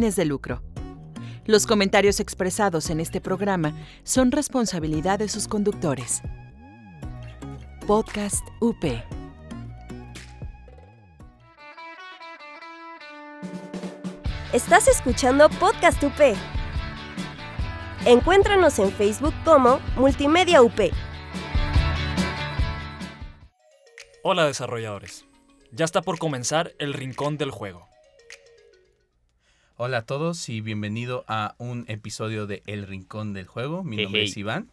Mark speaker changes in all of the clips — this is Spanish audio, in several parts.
Speaker 1: fines de lucro. Los comentarios expresados en este programa son responsabilidad de sus conductores. Podcast UP.
Speaker 2: Estás escuchando Podcast UP. Encuéntranos en Facebook como Multimedia UP.
Speaker 3: Hola desarrolladores. Ya está por comenzar el rincón del juego.
Speaker 4: Hola a todos y bienvenido a un episodio de El Rincón del Juego. Mi nombre
Speaker 5: Hey,
Speaker 4: es Iván.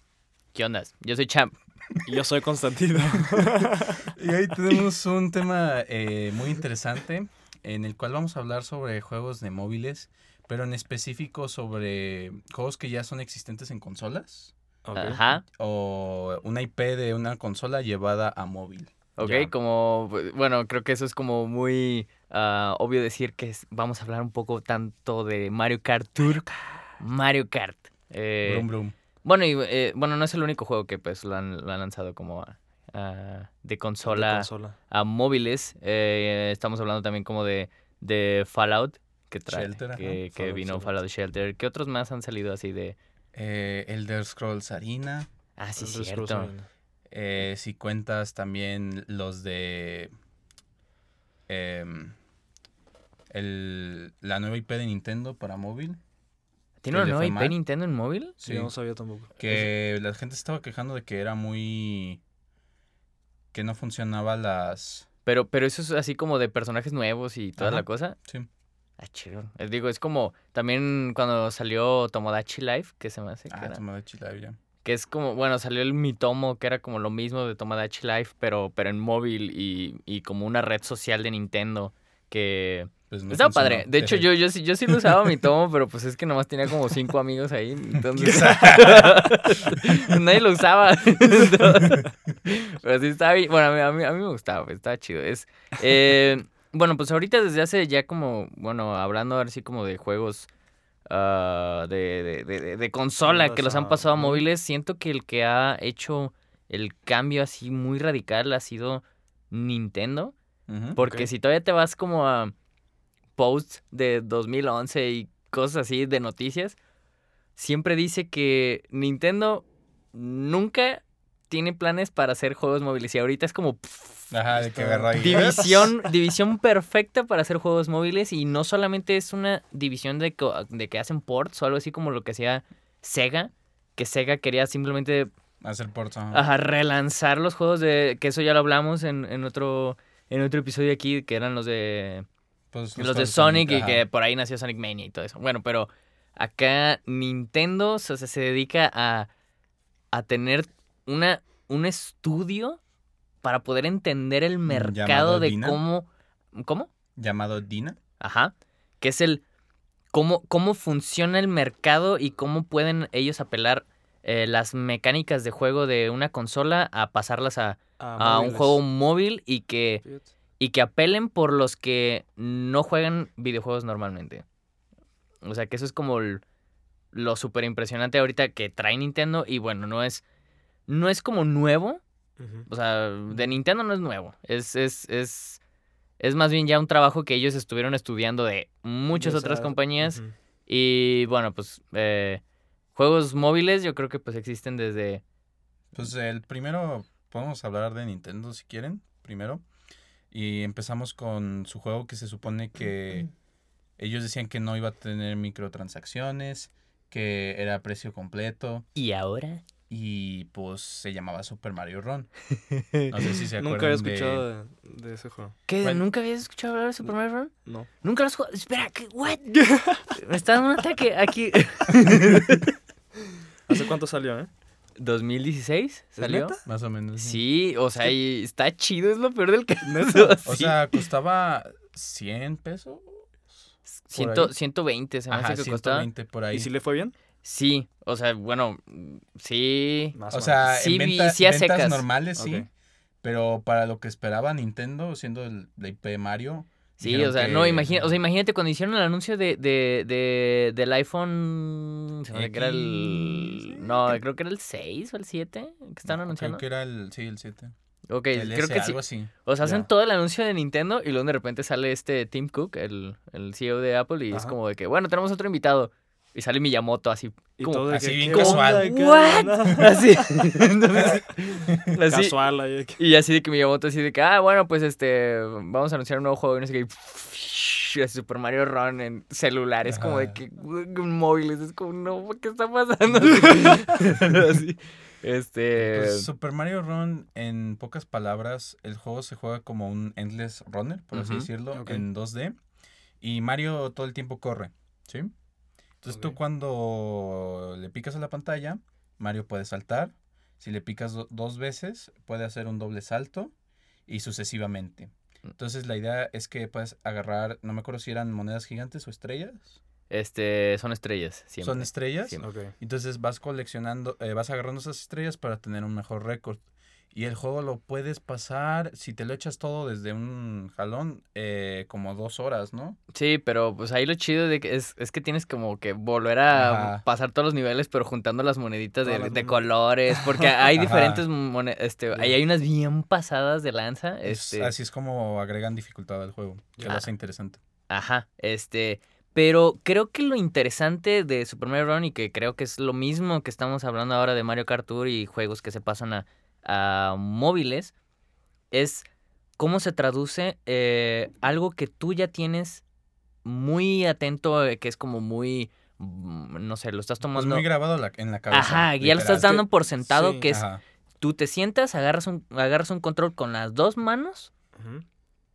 Speaker 5: ¿Qué onda? Yo soy Champ.
Speaker 3: Y yo soy Constantino.
Speaker 4: Y hoy tenemos un tema eh, muy interesante en el cual vamos a hablar sobre juegos de móviles, pero en específico sobre juegos que ya son existentes en consolas.
Speaker 5: Ajá.
Speaker 4: o una IP de una consola llevada a móvil.
Speaker 5: Ok,
Speaker 3: Ya.
Speaker 5: como, bueno, creo que eso es como muy ah, obvio decir que es- vamos a hablar un poco tanto de Mario Kart Tour. Mario Kart. Eh,
Speaker 4: Brum, brum.
Speaker 5: Bueno, y, eh, bueno, no es el único juego que pues lo han, lo han lanzado como a- a- de, consola
Speaker 3: De consola.
Speaker 5: a móviles. Eh, estamos hablando también como de, de Fallout, que trae,
Speaker 4: Shelter,
Speaker 5: que, que
Speaker 3: Fallout
Speaker 5: vino
Speaker 3: Fallout.
Speaker 5: Shelter. ¿Qué otros más han salido así de...?
Speaker 4: Eh, Elder Scrolls Arena.
Speaker 5: Ah, sí,
Speaker 3: Elder
Speaker 5: cierto.
Speaker 4: Si cuentas también los de em, el, la nueva IP de Nintendo para móvil,
Speaker 5: ¿Tiene una
Speaker 4: ¿Que le
Speaker 5: nueva IP
Speaker 4: mal?
Speaker 5: Nintendo en móvil?
Speaker 3: Sí, no sabía tampoco.
Speaker 4: que la gente estaba quejando de que era muy que no funcionaba las
Speaker 5: Pero, pero eso es así como de personajes nuevos y toda
Speaker 4: Ajá.
Speaker 5: la cosa.
Speaker 4: sí
Speaker 5: Ah, chido. Eh, digo, es como también cuando salió Tomodachi Life, que se me hace que,
Speaker 4: ah
Speaker 5: era-
Speaker 4: Tomodachi Live ya
Speaker 5: que es como, bueno, salió el Mitomo, que era como lo mismo de Tomodachi Life, pero, pero en móvil y, y como una red social de Nintendo que...
Speaker 4: pues no
Speaker 5: Estaba
Speaker 4: funcionó.
Speaker 5: padre. De hecho, yo, yo, sí, yo sí lo usaba Mitomo, pero pues es que nomás tenía como cinco amigos ahí. Entonces... Nadie lo usaba. Pero sí estaba bien. Bueno, a mí, a mí, a mí me gustaba, pues, estaba chido. Es, eh, bueno, pues ahorita desde hace ya como, bueno, hablando ahora sí como de juegos ah, de, de, de- de- de consola que los han pasado a móviles, siento que el que ha hecho el cambio así muy radical ha sido Nintendo. Porque si todavía te vas como a posts de 2011 y cosas así de noticias, siempre dice que Nintendo nunca tiene planes para hacer juegos móviles. Y ahorita es como pff,
Speaker 4: ajá de que agarró ahí
Speaker 5: división, división perfecta para hacer juegos móviles. Y no solamente es una división de, de que hacen ports o algo así como lo que hacía Sega. Que Sega quería simplemente
Speaker 4: hacer ports ajá.
Speaker 5: Ajá, relanzar los juegos de. Que eso ya lo hablamos en, en otro. En otro episodio aquí, que eran los de.
Speaker 4: Pues,
Speaker 5: Los de Sonic y
Speaker 4: ajá.
Speaker 5: que por ahí nació Sonic Mania y todo eso. Bueno, pero acá Nintendo o sea, se dedica a, a tener una, un estudio para poder entender el mercado
Speaker 4: llamado
Speaker 5: de
Speaker 4: Dina.
Speaker 5: cómo. ¿Cómo?
Speaker 4: llamado Dina
Speaker 5: Ajá. Que es el. Cómo, cómo funciona el mercado y cómo pueden ellos apelar eh, las mecánicas de juego de una consola a pasarlas a, a un
Speaker 3: móviles.
Speaker 5: juego móvil y que,
Speaker 3: Fíjate.
Speaker 5: Y que apelen por los que no juegan videojuegos normalmente. O sea que eso es como el- lo súper impresionante ahorita que trae Nintendo y bueno, no es, no es como nuevo, o sea, de Nintendo no es nuevo, es, es, es, es más bien ya un trabajo que ellos estuvieron estudiando de muchas otras compañías. Y bueno, pues eh, juegos móviles yo creo que pues existen desde...
Speaker 4: pues el primero podemos hablar de Nintendo si quieren primero y empezamos con su juego que se supone que ellos decían que no iba a tener microtransacciones que era a precio completo
Speaker 5: ¿Y ahora?
Speaker 4: y pues se llamaba Super Mario Run. No sé si se acuerdan
Speaker 3: Nunca había escuchado de... de ese juego.
Speaker 5: ¿Qué?
Speaker 4: Bueno.
Speaker 5: ¿Nunca habías escuchado hablar de Super Mario Run?
Speaker 3: No.
Speaker 5: ¿Nunca lo has jugado? Espera, ¿qué? ¿What? Me está dando un ataque aquí.
Speaker 3: ¿Hace cuánto salió, eh?
Speaker 5: ¿2016 salió?
Speaker 3: neta?
Speaker 4: Más o menos.
Speaker 5: Sí, o sea, y está chido, es lo peor del caso.
Speaker 4: O
Speaker 5: sí.
Speaker 4: sea, costaba 100 pesos.
Speaker 5: Ciento-
Speaker 4: ahí.
Speaker 5: 120 se me hace que costaba.
Speaker 4: 120 por ahí.
Speaker 3: ¿Y si le fue bien?
Speaker 5: Sí, o sea, bueno, sí.
Speaker 3: Más
Speaker 4: O
Speaker 3: o
Speaker 4: sea,
Speaker 5: Sí,
Speaker 4: en
Speaker 5: vi-
Speaker 4: venta-
Speaker 5: sí a
Speaker 4: ventas
Speaker 5: secas.
Speaker 4: normales sí,
Speaker 3: Ok.
Speaker 4: pero para lo que esperaba Nintendo, siendo el, la IP de Mario.
Speaker 5: Sí,
Speaker 4: dijeron
Speaker 5: o sea,
Speaker 4: que-
Speaker 5: no, imagina, o sea, imagínate cuando hicieron el anuncio de, de, de- del iPhone, se me que era el, no,
Speaker 4: creo-
Speaker 5: que era el 6 o el 7 que estaban
Speaker 4: no,
Speaker 5: anunciando.
Speaker 4: Creo que era el, sí, el 7.
Speaker 5: Ok,
Speaker 4: El
Speaker 5: creo
Speaker 4: S,
Speaker 5: que sí.
Speaker 4: algo así.
Speaker 5: O sea, hacen todo el anuncio de Nintendo y luego de repente sale este Tim Cook, el, el CEO de Apple, y es como de que, bueno, tenemos otro invitado. Y sale Miyamoto así.
Speaker 3: Y
Speaker 5: como-
Speaker 4: así
Speaker 3: que,
Speaker 4: bien
Speaker 3: ¿qué
Speaker 4: casual.
Speaker 5: ¿What? Así. Entonces, así.
Speaker 3: Casual ahí.
Speaker 5: Y así de que Miyamoto así de que, ah, bueno, pues este, vamos a anunciar un nuevo juego y no sé qué. y así Super Mario Run en celulares, como de que en móviles, es como, no, ¿qué está pasando? así. Este.
Speaker 4: Pues, Super Mario Run, en pocas palabras, el juego se juega como un endless runner, por así decirlo, en 2D. Y Mario todo el tiempo corre, ¿sí? Entonces tú cuando le picas a la pantalla, Mario puede saltar. Si le picas do- dos veces, puede hacer un doble salto y sucesivamente.
Speaker 5: Mm.
Speaker 4: Entonces la idea es que puedes agarrar, no me acuerdo si eran monedas gigantes o estrellas.
Speaker 5: Este, son estrellas, siempre.
Speaker 4: Son estrellas.
Speaker 5: Siempre.
Speaker 3: Ok.
Speaker 4: Entonces vas coleccionando, eh, vas agarrando esas estrellas para tener un mejor récord. Y el juego lo puedes pasar, si te lo echas todo desde un jalón, eh, como dos horas, ¿no?
Speaker 5: Sí, pero pues ahí lo chido de que es, es que tienes como que volver a
Speaker 4: Ajá.
Speaker 5: pasar todos los niveles, pero juntando las moneditas de, de colores, porque hay diferentes monedas, este, ahí hay unas bien pasadas de lanza,
Speaker 4: Es-
Speaker 5: este,
Speaker 4: así es como agregan dificultad al juego, que lo
Speaker 5: Ah.
Speaker 4: hace interesante.
Speaker 5: Ajá, este, pero creo que lo interesante de Super Mario Run y que creo que es lo mismo que estamos hablando ahora de Mario Kart Tour y juegos que se pasan a, a móviles es cómo se traduce eh, algo que tú ya tienes muy atento, eh, que es como muy, mm, no sé, lo estás
Speaker 4: Pues
Speaker 5: tomando...
Speaker 4: muy grabado la- en la cabeza.
Speaker 5: Ajá, ya lo estás dando por sentado,
Speaker 3: sí,
Speaker 5: que es,
Speaker 4: Ajá.
Speaker 5: tú te sientas, agarras un, agarras un control con las dos manos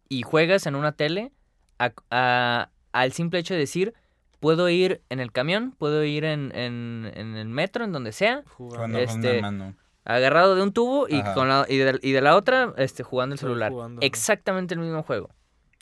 Speaker 5: y juegas en una tele a- a- al simple hecho de decir, puedo ir en el camión, puedo ir en, en- en el metro, en donde sea,
Speaker 3: Jugando.
Speaker 4: Con
Speaker 5: este,
Speaker 4: una mano.
Speaker 5: Agarrado de un tubo y,
Speaker 4: Ajá.
Speaker 5: con la, y, de, y de la otra este, jugando el
Speaker 3: Estoy
Speaker 5: celular.
Speaker 3: jugando.
Speaker 5: Exactamente el mismo juego.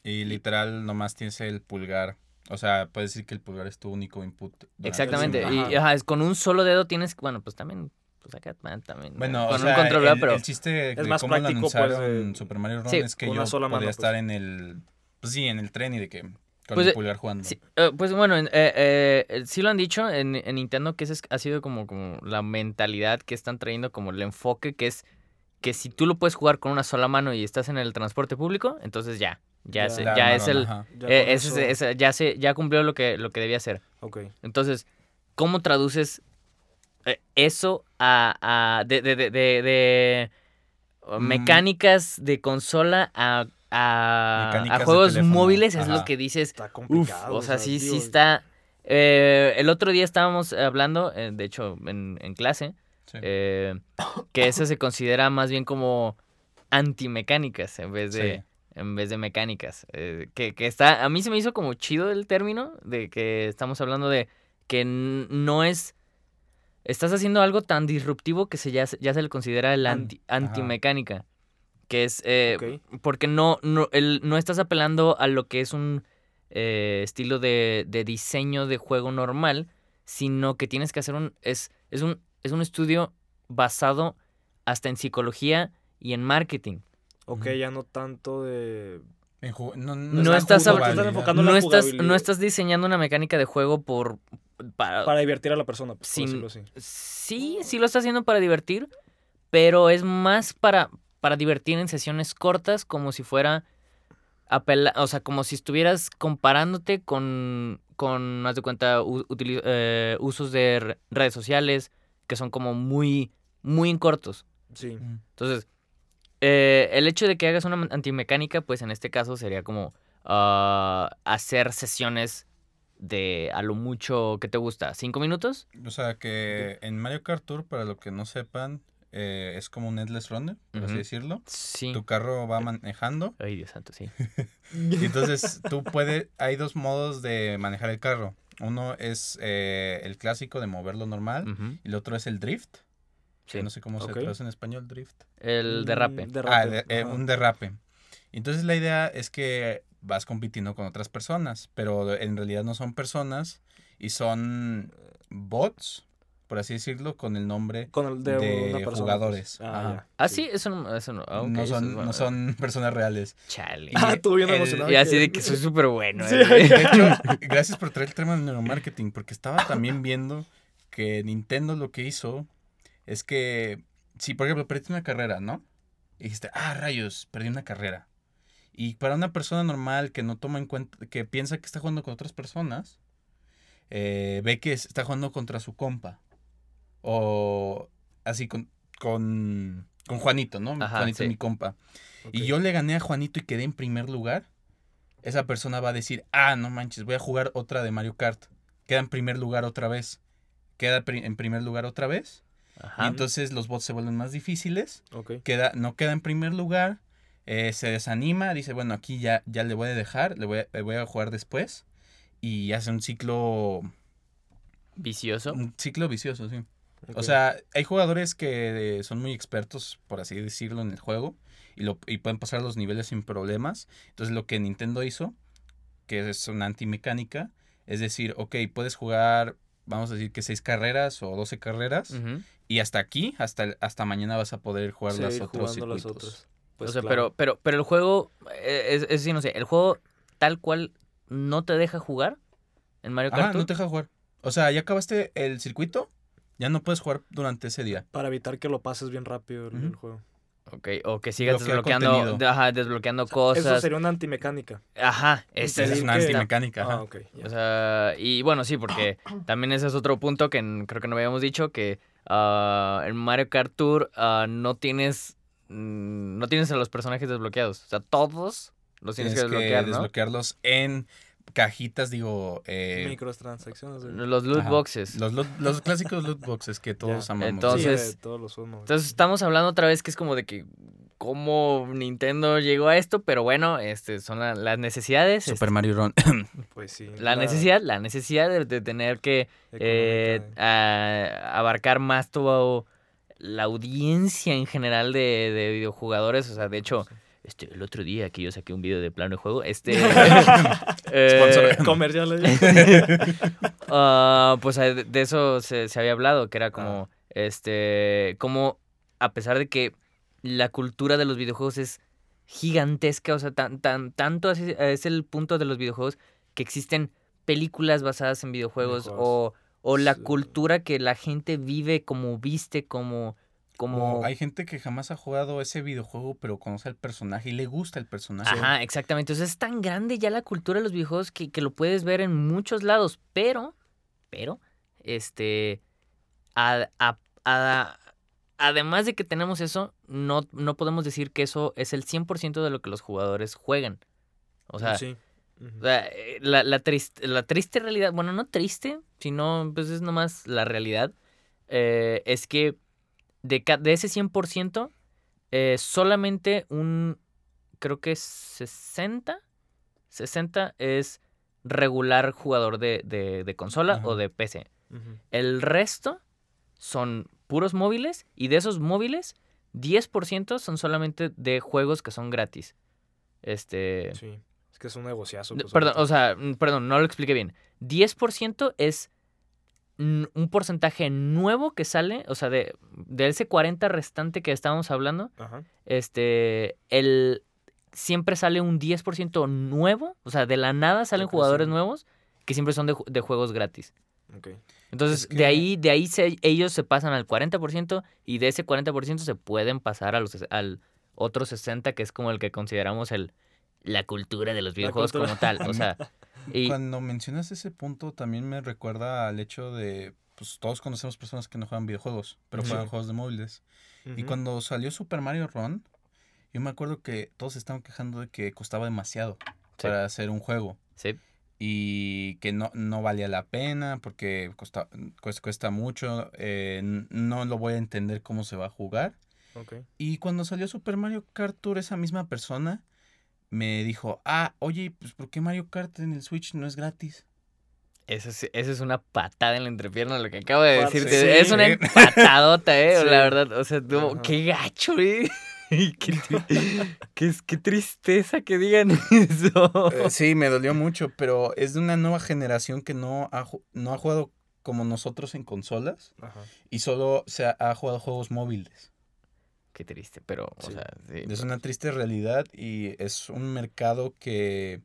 Speaker 4: Y literal nomás tienes el pulgar. O sea, puedes decir que el pulgar es tu único input.
Speaker 5: Exactamente. Y
Speaker 3: Ajá.
Speaker 5: ajá, es con un solo dedo tienes, bueno, pues también, pues acá también.
Speaker 4: Bueno,
Speaker 5: con
Speaker 4: o sea,
Speaker 5: un control,
Speaker 4: el,
Speaker 5: pero
Speaker 4: el chiste de
Speaker 3: más
Speaker 4: cómo lo
Speaker 3: práctico, pues,
Speaker 4: anunciaron
Speaker 3: de-
Speaker 4: Super Mario Run
Speaker 5: Sí,
Speaker 4: es que yo
Speaker 3: sola
Speaker 4: podía
Speaker 3: mano,
Speaker 4: estar
Speaker 3: pues.
Speaker 4: en el... Pues sí, en el tren y de que... Con
Speaker 5: Pues,
Speaker 4: el
Speaker 5: eh,
Speaker 4: pulgar jugando.
Speaker 5: Sí, eh, pues bueno, en- eh, sí lo han dicho en, en Nintendo que ese es- ha sido como, como la mentalidad que están trayendo, como el enfoque que es que si tú lo puedes jugar con una sola mano y estás en el transporte público, entonces ya, ya,
Speaker 3: Ya.
Speaker 5: se- ya es el.
Speaker 3: Ya
Speaker 5: ese- ese- ya se, ya cumplió lo que, lo que debía hacer.
Speaker 3: Ok.
Speaker 5: Entonces, ¿cómo traduces eso a, a- de, de, de, de- de,
Speaker 4: Mm.
Speaker 5: mecánicas de consola a, a, juegos móviles? Es lo que dices.
Speaker 3: Está
Speaker 5: Uf,
Speaker 3: complicado.
Speaker 5: o sea, sí, sí está. eh, el otro día estábamos hablando, eh, de hecho, en, en clase,
Speaker 4: Sí.
Speaker 5: eh, que eso se considera más bien como antimecánicas en vez de,
Speaker 4: Sí.
Speaker 5: en vez de mecánicas. eh, que, que está, a mí se me hizo como chido el término de que estamos hablando de que no es, estás haciendo algo tan disruptivo que se ya, se- ya se le considera el
Speaker 4: An-
Speaker 5: anti,
Speaker 4: ajá.
Speaker 5: antimecánica. Que es, eh, porque no, no, el- no estás apelando a lo que es un eh, estilo de, de diseño de juego normal, sino que tienes que hacer un, es, es un, es un estudio basado hasta en psicología y en marketing.
Speaker 3: Ok, ya no tanto de.
Speaker 4: No,
Speaker 5: No
Speaker 4: la
Speaker 5: estás
Speaker 3: estás enfocando
Speaker 5: No
Speaker 3: la
Speaker 5: estás, no estás diseñando una mecánica de juego por... Para,
Speaker 3: Para divertir a la persona, por
Speaker 5: Sin-
Speaker 3: decirlo así.
Speaker 5: Sí, sí lo está haciendo para divertir, pero es más para, para divertir en sesiones cortas, como si fuera apela o sea, como si estuvieras comparándote con, con haz de cuenta, eh, usos de re- redes sociales que son como muy, muy cortos.
Speaker 3: Sí.
Speaker 4: Mm.
Speaker 5: Entonces, eh, el hecho de que hagas una antimecánica, pues en este caso sería como ah, hacer sesiones de a lo mucho que te gusta, cinco minutos.
Speaker 4: O sea que en Mario Kart Tour, para lo que no sepan, eh, es como un endless runner, por así
Speaker 5: Ujú.
Speaker 4: decirlo.
Speaker 5: Sí.
Speaker 4: Tu carro va manejando
Speaker 5: Ay, Dios santo, sí.
Speaker 4: y entonces tú puedes, hay dos modos de manejar el carro. Uno es eh, el clásico de moverlo normal y el otro es el drift.
Speaker 5: sí.
Speaker 4: No sé cómo
Speaker 3: Ok.
Speaker 4: se traduce en español, drift.
Speaker 5: El derrape.
Speaker 3: Mm,
Speaker 4: Ah, de- eh, un derrape. Entonces la idea es que vas compitiendo con otras personas, pero en realidad no son personas y son bots, por así decirlo, con el nombre
Speaker 3: Con el de,
Speaker 4: de
Speaker 3: pues.
Speaker 4: jugadores.
Speaker 3: Ah.
Speaker 5: Ah, sí, eso no. Eso no, ah,
Speaker 4: no,
Speaker 5: eso es
Speaker 4: son, no son personas reales.
Speaker 5: Chale.
Speaker 3: Ah, tú bien
Speaker 4: el-
Speaker 3: emocionado.
Speaker 5: Y así de que soy súper bueno.
Speaker 3: Sí,
Speaker 5: eh.
Speaker 4: De hecho, gracias por traer el tema del neuromarketing, porque estaba también viendo que Nintendo lo que hizo es que, si por ejemplo perdiste una carrera, ¿no? y dijiste, ah, rayos, perdí una carrera. Y para una persona normal que no toma en cuenta, que piensa que está jugando con otras personas, eh, ve que está jugando contra su compa. O así con, con, con Juanito, ¿no?
Speaker 5: Ajá,
Speaker 4: Juanito
Speaker 5: sí.
Speaker 4: es mi compa. Y yo le gané a Juanito y quedé en primer lugar. Esa persona va a decir, ah, no manches, voy a jugar otra de Mario Kart. Queda en primer lugar otra vez. Queda pri- en primer lugar otra vez.
Speaker 5: Ajá.
Speaker 4: Y entonces los bots se vuelven más difíciles.
Speaker 6: Ok.
Speaker 4: Queda, no queda en primer lugar. eh, se desanima. Dice, bueno, aquí ya, ya le voy a dejar. Le voy a, le voy a jugar después. Y hace un ciclo.
Speaker 5: Vicioso.
Speaker 4: Un ciclo vicioso, sí. O sea, hay jugadores que eh, son muy expertos, por así decirlo, en el juego y, lo, y pueden pasar los niveles sin problemas. Entonces, lo que Nintendo hizo, que es una antimecánica, es decir, ok, puedes jugar, vamos a decir que seis carreras o 12 carreras y hasta aquí, hasta, el- hasta mañana vas a poder jugar las otros
Speaker 6: las
Speaker 4: circuitos.
Speaker 6: otras. Pues
Speaker 5: o sea,
Speaker 6: claro.
Speaker 5: pero, pero, pero el juego, eh, es, es decir, no sé, el juego tal cual no te deja jugar en Mario Kart Tour?
Speaker 4: no te deja jugar. O sea, ya acabaste el circuito, ya no puedes jugar durante ese día.
Speaker 6: Para evitar que lo pases bien rápido el, el juego.
Speaker 5: Ok, o que sigas
Speaker 4: Bloquea
Speaker 5: desbloqueando, ajá, desbloqueando
Speaker 6: Eso
Speaker 5: cosas.
Speaker 6: sería una antimecánica.
Speaker 5: Ajá, ese
Speaker 4: Esa
Speaker 5: es
Speaker 4: una
Speaker 6: que-
Speaker 4: antimecánica. ajá.
Speaker 6: Ah, ok. ya.
Speaker 5: O sea, y bueno, sí, porque también ese es otro punto que creo que no habíamos dicho, que ah, en Mario Kart Tour ah, no tienes no tienes a los personajes desbloqueados. O sea, todos los tienes, que desbloquear, ¿no?
Speaker 4: desbloquearlos en cajitas, digo, eh,
Speaker 6: Microtransacciones.
Speaker 5: Los loot
Speaker 4: Ajá.
Speaker 5: boxes.
Speaker 4: Los, loot- los clásicos loot boxes que todos
Speaker 6: Ya.
Speaker 4: amamos.
Speaker 5: Entonces-
Speaker 6: Sí, todos los.
Speaker 5: Entonces estamos hablando otra vez que es como de que cómo Nintendo llegó a esto, pero bueno, este son la- las necesidades.
Speaker 4: Super Mario Run.
Speaker 6: Pues sí.
Speaker 5: este, la necesidad, la necesidad de, de tener que eh, a- abarcar más toda la audiencia en general de, de videojugadores. O sea, de hecho, este, el otro día que yo saqué un video de plano de juego, este... eh,
Speaker 4: Sponsor.
Speaker 6: Comerciales.
Speaker 5: ah, pues eh, de, de eso se, se había hablado, que era como, este, como a pesar de que la cultura de los videojuegos es gigantesca, o sea, tan, tan, tanto así es el punto de los videojuegos que existen películas basadas en videojuegos, o, o la
Speaker 6: Sí.
Speaker 5: cultura que la gente vive como viste, como... como...
Speaker 4: O hay gente que jamás ha jugado ese videojuego, pero conoce al personaje y le gusta el personaje.
Speaker 5: Ajá, exactamente. Entonces es tan grande ya la cultura de los videojuegos que, que lo puedes ver en muchos lados. Pero, pero, este, a- a- a- además de que tenemos eso, no, no podemos decir que eso es el 100% de lo que los jugadores juegan. O sea,
Speaker 6: sí. Ujú.
Speaker 5: o sea, eh, la, la, triste, la triste realidad, bueno, no triste, sino pues es nomás la realidad, eh, es que de, de ese 100%, eh, solamente un, creo que es 60, 60 es regular jugador de, de- de consola
Speaker 4: Ajá.
Speaker 5: o de PC. El resto son puros móviles y de esos móviles, 10% son solamente de juegos que son gratis. Este...
Speaker 6: Sí. Es que es un negociazo. Pues,
Speaker 5: Perdón,
Speaker 6: ahorita.
Speaker 5: o sea, perdón, no lo expliqué bien. 10% es un porcentaje nuevo que sale, o sea, de, de ese 40 restante que estábamos hablando,
Speaker 6: Ajá.
Speaker 5: este, el, siempre sale un 10% nuevo, o sea, de la nada salen jugadores
Speaker 6: sí.
Speaker 5: nuevos que siempre son de, de juegos gratis.
Speaker 6: Ok.
Speaker 5: Entonces,
Speaker 4: Es
Speaker 5: de ahí, de ahí se- ellos se pasan al 40% y de ese 40% se pueden pasar a los, al otro 60% que es como el que consideramos el, la cultura de los videojuegos como tal. O sea, y,
Speaker 4: Cuando mencionas ese punto, también me recuerda al hecho de, pues todos conocemos personas que no juegan videojuegos, pero
Speaker 6: Sí.
Speaker 4: juegan juegos de móviles. Y cuando salió Super Mario Run, yo me acuerdo que todos se estaban quejando de que costaba demasiado
Speaker 5: Sí.
Speaker 4: para hacer un juego.
Speaker 5: sí,
Speaker 4: y que no, no valía la pena porque costa, cuesta, cuesta mucho, eh, no lo voy a entender cómo se va a jugar.
Speaker 6: Ok.
Speaker 4: Y cuando salió Super Mario Kart Tour, esa misma persona me dijo, ah, oye, pues ¿por qué Mario Kart en el Switch no es gratis?
Speaker 5: Eso es, eso es una patada en la entrepierna lo que acabo de decirte.
Speaker 6: sí.
Speaker 5: es una empatadota, eh,
Speaker 6: Sí.
Speaker 5: la verdad. O sea,
Speaker 6: Ajá.
Speaker 5: qué gacho, eh. qué, tri- qué, qué tristeza que digan eso.
Speaker 4: Eh, sí, me dolió mucho, pero es de una nueva generación que no ha, ju- no ha jugado como nosotros en consolas
Speaker 6: Ajá.
Speaker 4: y solo se ha, ha jugado juegos móviles.
Speaker 5: Qué triste, pero, o
Speaker 6: Sí.
Speaker 5: sea, sí.
Speaker 4: Es una triste realidad y es un mercado que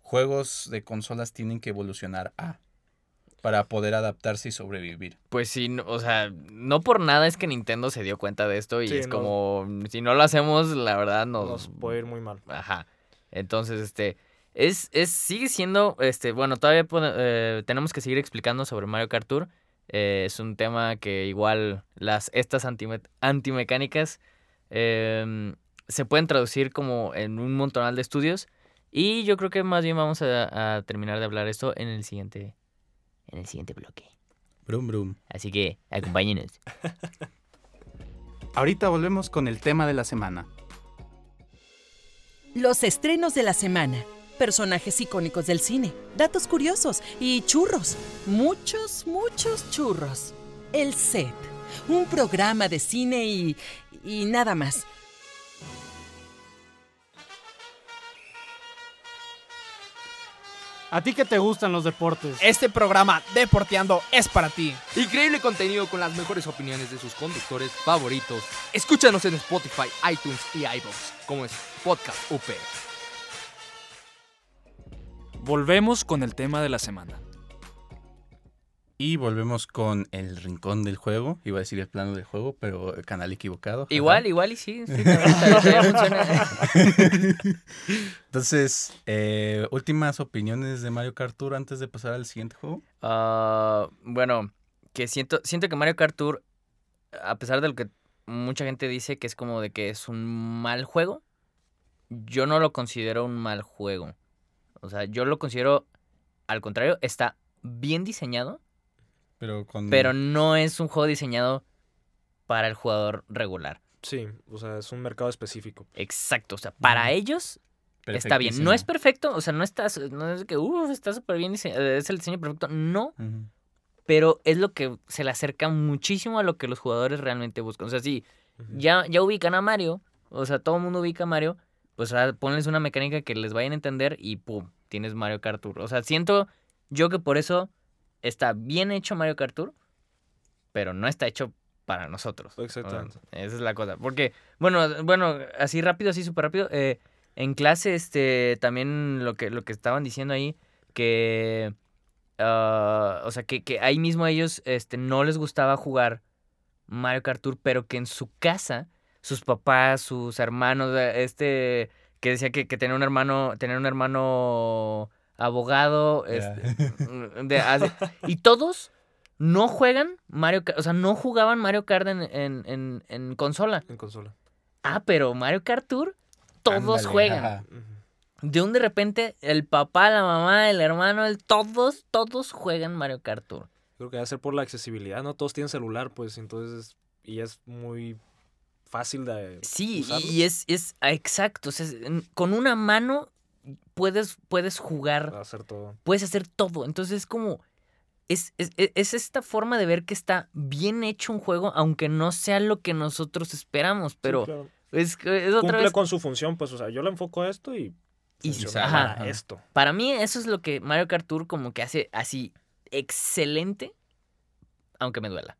Speaker 4: juegos de consolas tienen que evolucionar a. para poder adaptarse y sobrevivir.
Speaker 5: Pues sí, no- o sea, no por nada es que Nintendo se dio cuenta de esto y
Speaker 6: Sí,
Speaker 5: es
Speaker 6: no.
Speaker 5: como, si no lo hacemos, la verdad nos...
Speaker 6: Nos puede ir muy mal.
Speaker 5: Ajá. Entonces, este, es, es, sigue siendo, este, bueno, todavía eh, tenemos que seguir explicando sobre Mario Kart Tour. Eh, es un tema que igual las, estas antime- antimecánicas em, se pueden traducir como en un montonal de estudios. Y yo creo que más bien vamos a, a terminar de hablar esto en el siguiente, en el siguiente bloque.
Speaker 4: Brum, brum.
Speaker 5: Así que acompáñenos.
Speaker 4: Ahorita volvemos con el tema de la semana.
Speaker 1: Los estrenos de la semana. Personajes icónicos del cine, datos curiosos y churros. Muchos, muchos churros. El set. Un programa de cine y... y nada más.
Speaker 7: A ti que te gustan los deportes.
Speaker 8: Este programa Deporteando es para ti.
Speaker 9: Increíble contenido con las mejores opiniones de sus conductores favoritos. Escúchanos en Spotify, iTunes y iVoox, como es Podcast UP.
Speaker 3: Volvemos con el tema de la semana.
Speaker 4: Y volvemos con el rincón del juego. Iba a decir el plano del juego, pero canal equivocado.
Speaker 5: Igual, igual y sí.
Speaker 4: Entonces, eh, últimas opiniones de Mario Kart Tour antes de pasar al siguiente juego.
Speaker 5: Ah, bueno, que siento, siento que Mario Kart Tour, a pesar de lo que mucha gente dice que es como de que es un mal juego, yo no lo considero un mal juego. O sea, yo lo considero, al contrario, está bien diseñado,
Speaker 4: Pero con.
Speaker 5: pero no es un juego diseñado para el jugador regular.
Speaker 6: Sí, o sea, es un mercado específico.
Speaker 5: Exacto, o sea, para ellos está bien. No es perfecto, o sea, no está, no es que, uff, está súper bien diseñado, es el diseño perfecto, no, pero es lo que se le acerca muchísimo a lo que los jugadores realmente buscan. O sea, si ya, ya ubican a Mario, o sea, todo el mundo ubica a Mario, pues ahora ponles una mecánica que les vayan a entender y pum, tienes Mario Kart Tour. O sea, siento yo que por eso está bien hecho Mario Kart Tour, pero no está hecho para nosotros. O sea,
Speaker 6: Exactamente.
Speaker 5: esa es la cosa. Porque, bueno, bueno, así rápido, así súper rápido. eh, en clase, este, también lo que, lo que estaban diciendo ahí, que, ah, o sea, que, que ahí mismo a ellos, este, no les gustaba jugar Mario Kart Tour, pero que en su casa, sus papás, sus hermanos, este, que decía que, que tenía un hermano, tenía un hermano abogado, este, de- y todos no juegan Mario Kart, o sea, no jugaban Mario Kart en, en, en, en consola.
Speaker 6: En consola.
Speaker 5: Ah, pero Mario Kart Tour, todos juegan.
Speaker 4: ajá.
Speaker 5: De un de repente, el papá, la mamá, el hermano, el, todos, todos juegan Mario Kart Tour.
Speaker 6: Creo que debe ser por la accesibilidad, ¿no? Todos tienen celular, pues, entonces, y es muy fácil de
Speaker 5: Sí,
Speaker 6: usarlo.
Speaker 5: y es, es ah, exacto. o sea, con una mano puedes, puedes jugar,
Speaker 6: hacer todo.
Speaker 5: puedes hacer todo. Entonces es como. Es, es, es- es esta forma de ver que está bien hecho un juego, aunque no sea lo que nosotros esperamos. Pero
Speaker 6: Sí, claro.
Speaker 5: es, que es otra
Speaker 6: Cumple
Speaker 5: vez.
Speaker 6: con su función, pues, o sea, yo le enfoco a esto y
Speaker 5: Y-
Speaker 6: funciona
Speaker 5: ajá.
Speaker 6: para esto.
Speaker 5: Para mí, eso es lo que Mario Kart Tour como que hace así excelente, aunque me duela.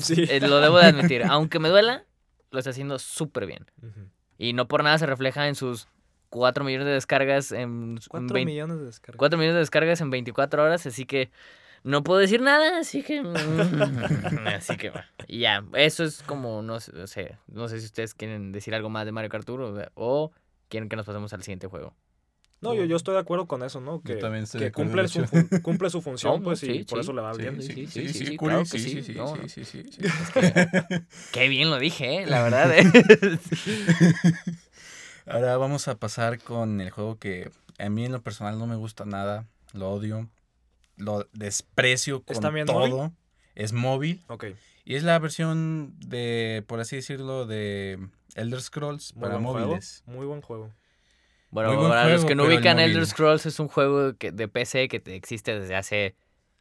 Speaker 6: Sí.
Speaker 5: lo debo de admitir. aunque me duela, lo está haciendo súper bien. Y no por nada se refleja en sus 4 millones de descargas en,
Speaker 6: Cuatro
Speaker 5: 20
Speaker 6: millones de descargas.
Speaker 5: 4 millones de descargas en 24 horas, así que no puedo decir nada, así que así que ya, eso es como no sé, o sea, no sé si ustedes quieren decir algo más de Mario Kart Tour o, o quieren que nos pasemos al siguiente juego.
Speaker 6: No, yo, yo estoy de acuerdo con eso, ¿no? Que,
Speaker 4: también estoy
Speaker 6: que
Speaker 4: de acuerdo,
Speaker 6: cumple, su, cumple su función,
Speaker 5: No,
Speaker 6: pues,
Speaker 5: sí,
Speaker 6: y por eso le va bien.
Speaker 4: Sí, sí,
Speaker 5: sí,
Speaker 4: sí,
Speaker 5: sí,
Speaker 4: sí,
Speaker 5: claro que
Speaker 4: sí,
Speaker 5: sí,
Speaker 4: sí,
Speaker 5: no,
Speaker 4: sí,
Speaker 5: no.
Speaker 4: sí, sí, sí.
Speaker 5: Qué bien lo dije, ¿eh? la verdad. ¿eh?
Speaker 4: Ahora vamos a pasar con el juego que a mí en lo personal no me gusta nada, lo odio, lo desprecio
Speaker 6: ¿Es
Speaker 4: con todo.
Speaker 6: móvil?
Speaker 4: Es móvil
Speaker 6: Ok.
Speaker 4: y es la versión de, por así decirlo, de Elder Scrolls
Speaker 6: Muy
Speaker 4: para
Speaker 6: buen juego,
Speaker 4: móviles.
Speaker 6: Muy buen juego.
Speaker 5: Bueno,
Speaker 4: Muy buen
Speaker 5: para los que no
Speaker 4: el
Speaker 5: ubican. Elder Scrolls es un juego que, de PC que te- existe desde hace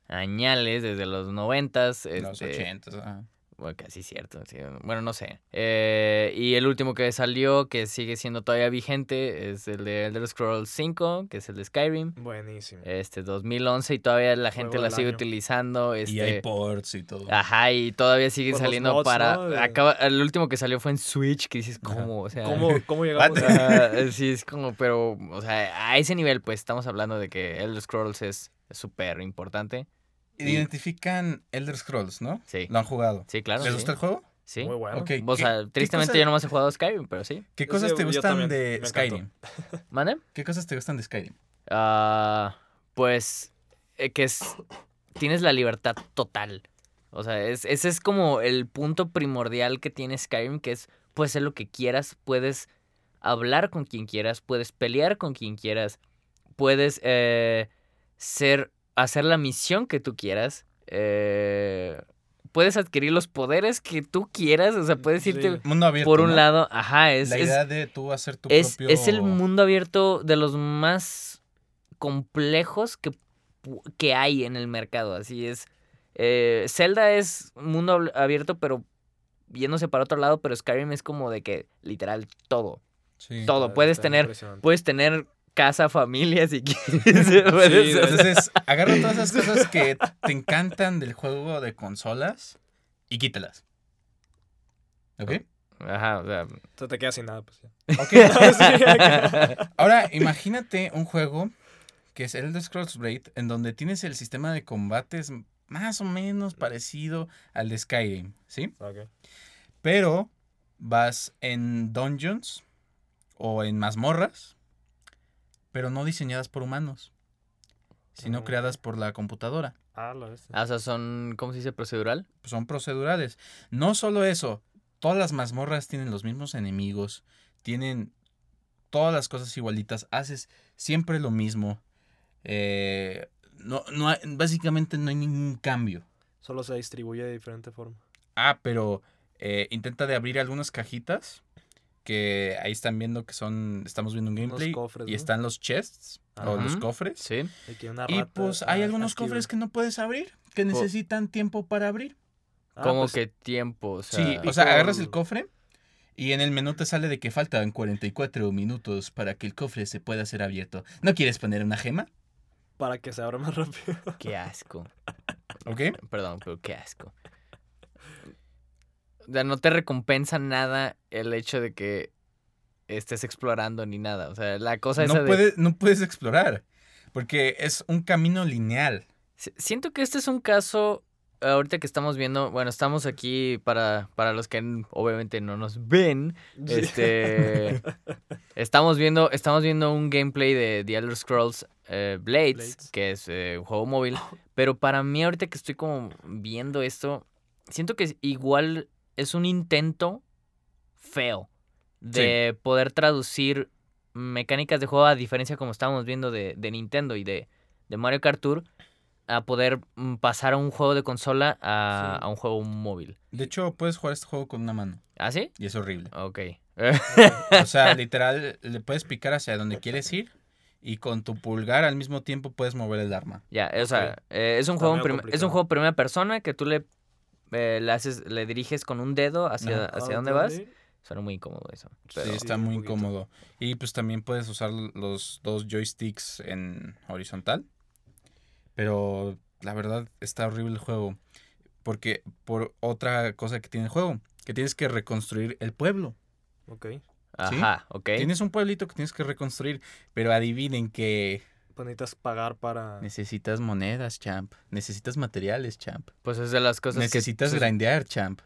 Speaker 5: añales, desde los noventas.
Speaker 4: Los
Speaker 5: este,
Speaker 4: 80. ajá.
Speaker 5: Bueno, casi cierto. sí, Bueno, no sé. Eh, y el último que salió, que sigue siendo todavía vigente, es el de Elder Scrolls 5, que es el de Skyrim.
Speaker 6: Buenísimo.
Speaker 5: Este, 2011 y todavía la gente
Speaker 6: Juego
Speaker 5: la sigue
Speaker 6: año.
Speaker 5: utilizando.
Speaker 4: Y
Speaker 5: Este,
Speaker 4: hay ports y todo.
Speaker 5: Ajá, y todavía sigue
Speaker 6: Por los
Speaker 5: saliendo
Speaker 6: mods,
Speaker 5: para... Acaba, el último que salió fue en Switch, que dices. ¿cómo? O sea...
Speaker 6: ¿Cómo, cómo llegamos a
Speaker 5: sí, es como, pero, o sea, a ese nivel, pues estamos hablando de que Elder Scrolls es súper importante.
Speaker 4: Identifican Elder Scrolls, ¿no?
Speaker 5: Sí.
Speaker 4: Lo han jugado.
Speaker 5: Sí, claro.
Speaker 4: ¿Les
Speaker 5: sí.
Speaker 4: gusta el juego?
Speaker 5: Sí.
Speaker 6: Muy bueno.
Speaker 4: Ok,
Speaker 5: O
Speaker 4: ¿qué-
Speaker 5: sea, tristemente
Speaker 4: cosa-
Speaker 5: yo nomás he jugado Skyrim, pero sí.
Speaker 4: ¿Qué cosas
Speaker 6: Sí,
Speaker 4: te gustan de. Skyrim?
Speaker 5: ¿Mande?
Speaker 4: ¿Qué cosas te gustan de Skyrim?
Speaker 5: Ah, pues eh, que es tienes la libertad total. O sea, es, ese es como el punto primordial que tiene Skyrim, que es puedes hacer lo que quieras, puedes hablar con quien quieras, puedes pelear con quien quieras, puedes eh, ser hacer la misión que tú quieras, eh, puedes adquirir los poderes que tú quieras, o sea, puedes irte
Speaker 6: Sí.
Speaker 4: Mundo abierto.
Speaker 5: por un
Speaker 4: ¿no?
Speaker 5: lado, ajá, es,
Speaker 4: La
Speaker 5: es-
Speaker 4: idea de tú hacer tu
Speaker 5: es,
Speaker 4: propio...
Speaker 5: es el mundo abierto de los más complejos que, que hay en el mercado. Así es. Eh, Zelda es un mundo ab- abierto, pero yéndose para otro lado, pero Skyrim es como de que literal todo.
Speaker 4: Sí.
Speaker 5: todo. Puedes tener, puedes tener casa, familia, si quieres.
Speaker 6: Sí,
Speaker 4: Entonces, agarra todas esas cosas que te encantan del juego de consolas y quítalas. ¿Ok?
Speaker 5: Ajá, o sea.
Speaker 6: Tú te quedas sin nada, pues. ya.
Speaker 4: Ok. Ahora, imagínate un juego que es Elder Scrolls Blade, en donde tienes el sistema de combates más o menos parecido al de Skyrim, ¿sí?
Speaker 6: Ok.
Speaker 4: Pero vas en dungeons o en mazmorras, pero no diseñadas por humanos, sino
Speaker 6: Ah.
Speaker 4: creadas por la computadora.
Speaker 6: Ah, la bestia.
Speaker 5: Ah, o sea, son, ¿cómo se dice? Procedural.
Speaker 4: Pues son procedurales. No solo eso, todas las mazmorras tienen los mismos enemigos, tienen todas las cosas igualitas, haces siempre lo mismo. eh, no, no hay- básicamente no hay ningún cambio.
Speaker 6: Solo se distribuye de diferente forma.
Speaker 4: Ah, pero eh, intenta de abrir algunas cajitas que ahí están viendo que son, estamos viendo un gameplay
Speaker 6: cofres,
Speaker 4: y
Speaker 6: ¿no?
Speaker 4: están los chests o los
Speaker 5: Ajá.
Speaker 4: cofres.
Speaker 5: Sí.
Speaker 4: Y pues hay algunos
Speaker 6: activa.
Speaker 4: cofres que no puedes abrir, que necesitan tiempo para abrir.
Speaker 6: Ah,
Speaker 5: como
Speaker 6: pues,
Speaker 5: que tiempo, o sea.
Speaker 4: Sí, o sea, agarras el
Speaker 6: el-
Speaker 4: cofre y en el menú te sale de que faltan 44 minutos para que el cofre se pueda ser abierto. ¿No quieres poner una gema?
Speaker 6: Para que se abra más rápido.
Speaker 5: Qué asco.
Speaker 4: ¿Ok?
Speaker 5: Perdón, pero qué asco. O sea, no te recompensa nada el hecho de que estés explorando ni nada. O sea, la cosa esa
Speaker 4: No
Speaker 5: de...
Speaker 4: puedes, no puedes explorar porque es un camino lineal.
Speaker 5: Si- Siento que este es un caso, ahorita que estamos viendo, bueno, estamos aquí para, para los que obviamente no nos ven, este, estamos viendo, estamos viendo un gameplay de The Elder Scrolls eh, Blades,
Speaker 6: Blades.
Speaker 5: que es eh, un juego móvil, pero para mí ahorita que estoy como viendo esto, siento que igual es un intento feo de poder traducir mecánicas de juego a diferencia como estábamos viendo de, de Nintendo y de, de Mario Kart Tour a poder mm, pasar a un juego de consola a,
Speaker 6: Sí.
Speaker 5: a un juego móvil.
Speaker 4: De hecho, puedes jugar este juego con una mano
Speaker 5: ¿Ah, sí?
Speaker 4: y es horrible.
Speaker 5: Ok.
Speaker 4: O sea, literal, le puedes picar hacia donde quieres ir y con tu pulgar al mismo tiempo puedes mover el arma.
Speaker 5: Ya, o sea, eh, es un
Speaker 6: Está
Speaker 5: juego en es un juego primera persona que tú le eh, le haces le diriges con un dedo hacia hacia dónde
Speaker 6: ¿dónde
Speaker 5: vas. Suena muy incómodo eso.
Speaker 4: Sí,
Speaker 5: Pero
Speaker 4: está
Speaker 6: Sí,
Speaker 4: muy incómodo. Y pues también puedes usar los dos joysticks en horizontal. Pero la verdad está horrible el juego. Porque por otra cosa que tiene el juego, que tienes que reconstruir el pueblo.
Speaker 6: Ok.
Speaker 5: ajá, ok.
Speaker 4: Tienes un pueblito que tienes que reconstruir, pero adivinen que
Speaker 6: Pues necesitas pagar para.
Speaker 4: necesitas monedas, champ. Necesitas materiales, champ.
Speaker 5: Pues es de las cosas
Speaker 4: Necesitas
Speaker 5: que
Speaker 4: grindear, champ.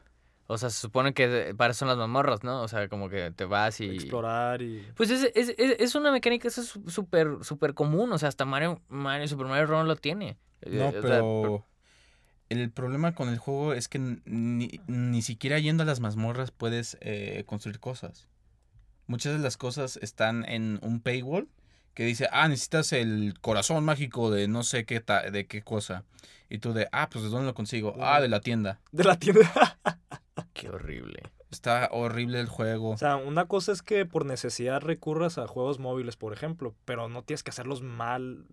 Speaker 5: O sea, se supone que para eso son las mazmorras, ¿no? O sea, como que te vas y
Speaker 6: Explorar y.
Speaker 5: Pues es, es, es, es una mecánica eso es su- súper súper común, o sea, hasta Mario, Mario Super Mario Run lo tiene. Eh,
Speaker 4: No,
Speaker 5: o sea,
Speaker 4: pero el problema con el juego es que ni, ni siquiera yendo a las mazmorras puedes eh, construir cosas. Muchas de las cosas están en un paywall que dice, ah, necesitas el corazón mágico de no sé qué ta- de qué cosa. Y tú de, ah, pues ¿de dónde lo consigo? Ah, de la tienda.
Speaker 6: De la tienda.
Speaker 5: Qué horrible.
Speaker 4: Está horrible el juego.
Speaker 6: O sea, una cosa es que por necesidad recurras a juegos móviles, por ejemplo, pero no tienes que hacerlos mal,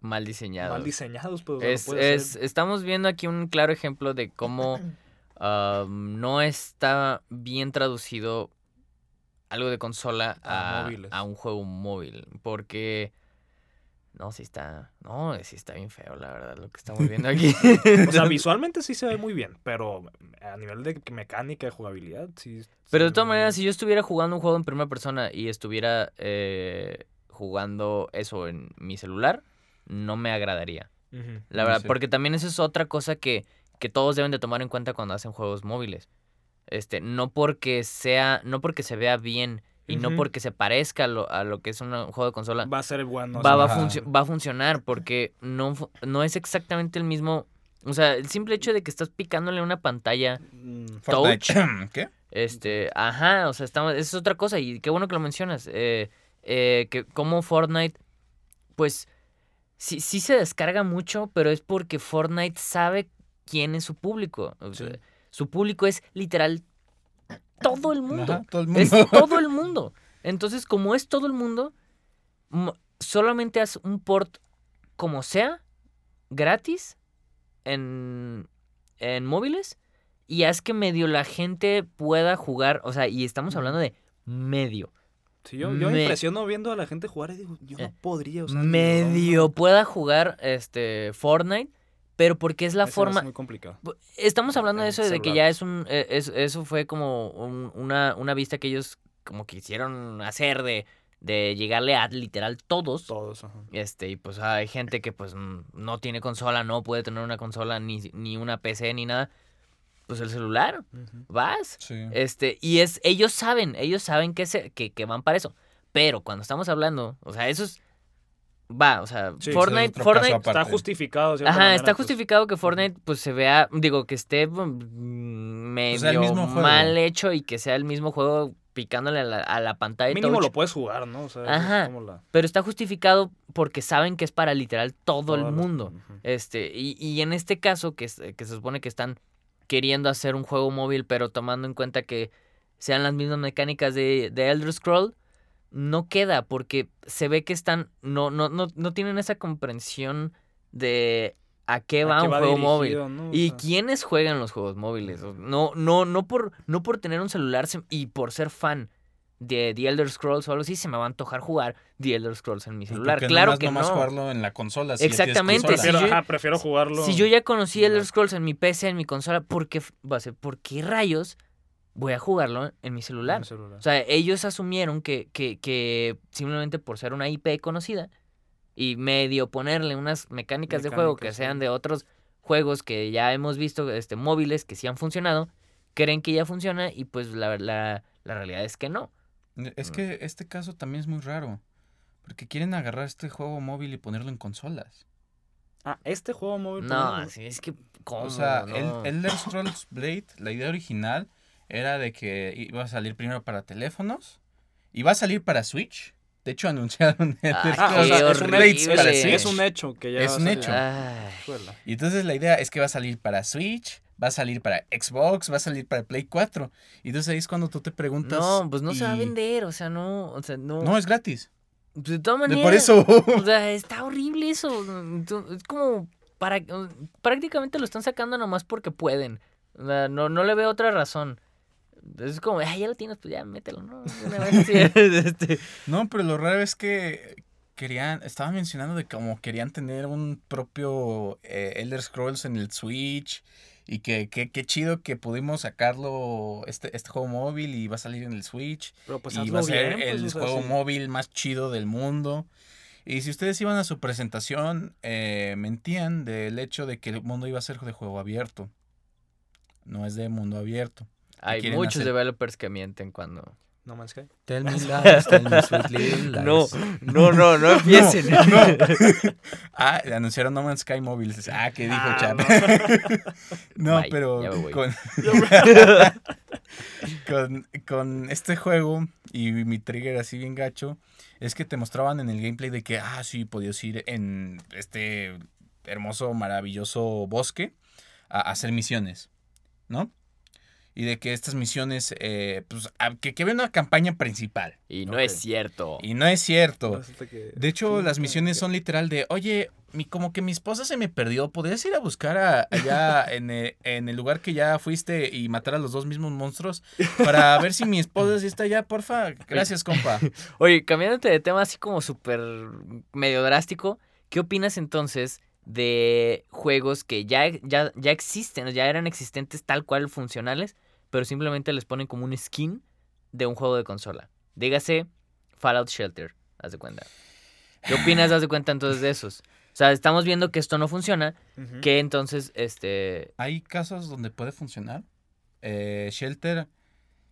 Speaker 5: Mal diseñado.
Speaker 6: mal diseñados. Pues,
Speaker 5: Es, es, estamos viendo aquí un claro ejemplo de cómo no está bien traducido algo de consola
Speaker 6: A
Speaker 5: a,
Speaker 6: móviles.
Speaker 5: a un juego móvil. Porque. No, sí está. No, sí está bien feo, la verdad, lo que estamos viendo aquí.
Speaker 6: O sea, visualmente sí se ve muy bien, pero a nivel de mecánica, de jugabilidad, sí.
Speaker 5: Pero de todas maneras, si yo estuviera jugando un juego en primera persona y estuviera eh, jugando eso en mi celular, no me agradaría. La verdad,
Speaker 4: Sí.
Speaker 5: porque también eso es otra cosa que, que todos deben de tomar en cuenta cuando hacen juegos móviles. Este, no porque sea, no porque se vea bien y no porque se parezca a lo, a lo que es un juego de consola,
Speaker 6: Va a ser bueno.
Speaker 5: va, va funcio- va a funcionar porque no, no es exactamente el mismo. O sea, el simple hecho de que estás picándole una pantalla,
Speaker 6: Mm,
Speaker 4: Fortnite. ¿Qué?
Speaker 5: este, ajá, o sea, estamos, esa es otra cosa y qué bueno que lo mencionas. eh, eh, que como Fortnite, pues sí, sí se descarga mucho, pero es porque Fortnite sabe quién es su público. O sea,
Speaker 6: Sí.
Speaker 5: Su público es literal todo el mundo.
Speaker 4: Ajá, todo el
Speaker 5: Es
Speaker 4: mundo.
Speaker 5: todo el mundo. Entonces, como es todo el mundo, solamente haz un port como sea, gratis, en, en móviles, y haz que medio la gente pueda jugar. O sea, y estamos hablando de medio.
Speaker 6: Sí, yo, yo me
Speaker 5: Me-
Speaker 6: impresiono viendo a la gente jugar y digo, yo no
Speaker 5: Eh,
Speaker 6: podría. O sea,
Speaker 5: medio
Speaker 6: no,
Speaker 5: pueda jugar este Fortnite, pero porque es la forma.
Speaker 6: Es muy complicado.
Speaker 5: Estamos hablando de eso de que ya es un eh, es- eso fue como un- una, una vista que ellos como quisieron hacer de, de llegarle a literal todos.
Speaker 6: Todos, ajá.
Speaker 5: Este, y pues hay gente que pues no tiene consola, no puede tener una consola, ni, ni una PC, ni nada. Pues el celular, vas.
Speaker 4: Sí.
Speaker 5: Este, y es, ellos saben, ellos saben que, se, que, que van para eso. Pero cuando estamos hablando, o sea, eso es. Va, o sea,
Speaker 6: Sí,
Speaker 5: Fortnite, Fortnite.
Speaker 6: Está justificado.
Speaker 5: Ajá,
Speaker 6: manera,
Speaker 5: está
Speaker 6: pues,
Speaker 5: justificado que Fortnite pues se vea, digo, que esté mm, medio
Speaker 4: sea, el mismo juego.
Speaker 5: mal hecho y que sea el mismo juego picándole a la, a la pantalla.
Speaker 6: Mínimo
Speaker 5: touch,
Speaker 6: lo puedes jugar, ¿no? O sea, es
Speaker 5: Ajá.
Speaker 6: como la-
Speaker 5: Pero está justificado porque saben que es para literal todo
Speaker 6: todas
Speaker 5: el mundo. Este, y, y en este caso, que, que se supone que están queriendo hacer un juego móvil, pero tomando en cuenta que sean las mismas mecánicas de, de Elder Scroll, no queda, porque se ve que están, no, no, no, no tienen esa comprensión de a qué
Speaker 6: ¿A
Speaker 5: va
Speaker 6: qué
Speaker 5: un juego móvil.
Speaker 6: no?
Speaker 5: ¿Y
Speaker 6: sea,
Speaker 5: quiénes juegan los juegos móviles? No, no, no por, no por tener un celular se- y por ser fan de The Elder Scrolls o algo así, se me va a antojar jugar The Elder Scrolls en mi celular. claro
Speaker 4: nomás-
Speaker 5: que
Speaker 4: nomás
Speaker 5: no.
Speaker 4: jugarlo en la consola. si
Speaker 5: Exactamente,
Speaker 4: consola.
Speaker 5: si
Speaker 6: Prefiero,
Speaker 5: yo-
Speaker 6: ajá, prefiero jugarlo.
Speaker 5: Si yo ya conocí Elder Scrolls en mi PC, en mi consola, ¿por qué, va a ser, ¿por qué rayos voy a jugarlo en mi celular?
Speaker 6: el celular.
Speaker 5: O sea, ellos asumieron que, que, que simplemente por ser una IP conocida y medio ponerle unas mecánicas, de juego que sean de otros juegos que ya hemos visto, este, móviles que sí han funcionado, creen que ya funciona y pues la, la, la realidad es que no.
Speaker 4: Es que este caso también es muy raro. Porque quieren agarrar este juego móvil y ponerlo en consolas.
Speaker 6: Ah, este juego móvil.
Speaker 5: No, así es que, ¿cómo?
Speaker 4: O sea,
Speaker 5: No.
Speaker 4: el Elder Scrolls Blade, la idea original era de que iba a salir primero para teléfonos. Iba a salir para Switch. De hecho, anunciaron
Speaker 6: Ah, o sea, es un, hecho,
Speaker 4: para
Speaker 6: es,
Speaker 4: Switch.
Speaker 6: es un hecho que ya
Speaker 4: Es
Speaker 6: va a
Speaker 4: un
Speaker 6: salir.
Speaker 4: hecho.
Speaker 5: Ay.
Speaker 4: Y entonces la idea es que va a salir para Switch, va a salir para Xbox, va a salir para Play 4. Y entonces ahí es cuando tú te preguntas.
Speaker 5: No, pues no se va a
Speaker 4: y-
Speaker 5: vender, o sea, no, o sea, no.
Speaker 4: No, es gratis.
Speaker 5: Pues de todas
Speaker 4: De-
Speaker 5: maneras.
Speaker 4: Por eso.
Speaker 5: O sea, está horrible eso. Es como para prácticamente lo están sacando nomás porque pueden. O sea, no, no le veo otra razón. Es como, ay, ya lo tienes, pues ya mételo, ¿no? Este,
Speaker 4: No, pero lo raro es que querían, estaban mencionando de cómo querían tener un propio eh, Elder Scrolls en el Switch y que que- qué chido que pudimos sacarlo este, este juego móvil y va a salir en el Switch
Speaker 6: Pero pues
Speaker 4: y va a ser
Speaker 6: bien, pues,
Speaker 4: el
Speaker 6: o sea,
Speaker 4: juego
Speaker 6: sí.
Speaker 4: móvil más chido del mundo. Y si ustedes iban a su presentación, eh, mentían del hecho de que el mundo iba a ser de juego abierto. No es de mundo abierto.
Speaker 5: Hay muchos
Speaker 4: hacer?
Speaker 5: developers que mienten cuando.
Speaker 6: No Man's Sky.
Speaker 4: Tell me lies, tell me sweet little
Speaker 5: No, no, no, no empiecen.
Speaker 4: Ah, anunciaron No Man's Sky Mobile. Ah, ¿qué dijo
Speaker 6: Ah,
Speaker 4: Chap?
Speaker 6: no.
Speaker 5: Bye,
Speaker 4: pero
Speaker 5: ya me voy.
Speaker 4: con, con, con este juego y mi trigger así bien gacho, es que te mostraban en el gameplay de que, ah, sí, podías ir en este hermoso, maravilloso bosque a, a hacer misiones, ¿no? Y de que estas misiones, eh, pues, a- que, que había una campaña principal.
Speaker 5: Y no es cierto.
Speaker 4: Y no es cierto. De hecho, las misiones son literal de, oye, mi, como que mi esposa se me perdió, ¿podrías ir a buscar a- allá en el, en el lugar que ya fuiste y matar a los dos mismos monstruos? Para ver si mi esposa sí está allá, porfa. Gracias, compa.
Speaker 5: Oye, cambiándote de tema así como súper medio drástico, ¿qué opinas entonces de juegos que ya, ya, ya existen, ya eran existentes tal cual funcionales, pero simplemente les ponen como un skin de un juego de consola? Dígase Fallout Shelter, haz de cuenta. ¿Qué opinas, haz de cuenta entonces de esos? O sea, estamos viendo que esto no funciona, que entonces, este...
Speaker 4: Hay casos donde puede funcionar. Eh, Shelter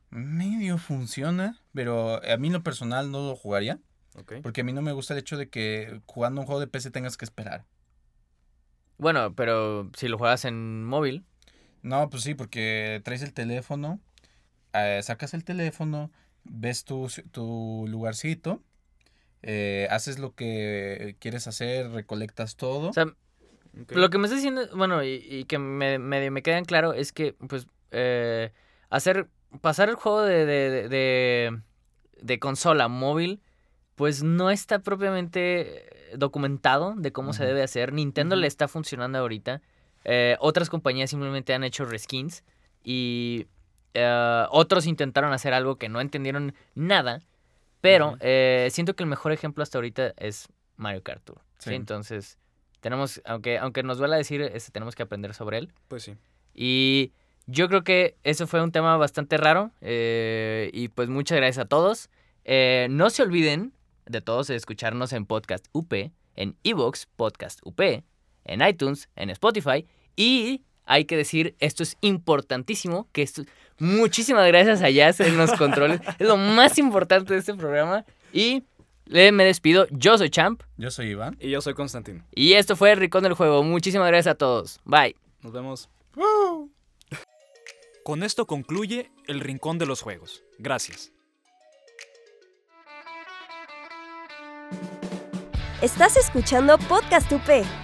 Speaker 4: medio funciona, pero a mí en lo personal no lo jugaría.
Speaker 6: Ok.
Speaker 4: Porque a mí no me gusta el hecho de que jugando un juego de PC tengas que esperar.
Speaker 5: Bueno, pero si lo juegas en móvil,
Speaker 4: No, pues sí, porque traes el teléfono, eh, sacas el teléfono, ves tu, tu lugarcito, eh, haces lo que quieres hacer, recolectas todo.
Speaker 5: o sea. Lo que me está diciendo, bueno, y, y que me, me, me queda en claro es que, pues, eh, hacer, pasar el juego de, de, de, de- de consola móvil, pues no está propiamente documentado de cómo se debe hacer. Nintendo le está funcionando ahorita. Eh, otras compañías simplemente han hecho reskins y eh, otros intentaron hacer algo que no entendieron nada. Pero eh, siento que el mejor ejemplo hasta ahorita es Mario Kart Tour. ¿sí?
Speaker 4: Sí.
Speaker 5: Entonces, tenemos, aunque, aunque nos duela decir, este, tenemos que aprender sobre él.
Speaker 6: Pues sí.
Speaker 5: Y yo creo que eso fue un tema bastante raro. y pues muchas gracias a todos. No se olviden de todos escucharnos en Podcast UP, en Evox Podcast UP, en iTunes, en Spotify. Y hay que decir, esto es importantísimo, que esto... Muchísimas gracias a Jazz en los controles. es lo más importante de este programa. Y eh, me despido. Yo soy Champ.
Speaker 4: Yo soy Iván.
Speaker 6: Y yo soy Constantino.
Speaker 5: Y esto fue el Rincón del Juego. Muchísimas gracias a todos. Bye.
Speaker 6: Nos vemos.
Speaker 3: Con esto concluye el Rincón de los Juegos. Gracias.
Speaker 2: Estás escuchando Podcast UP.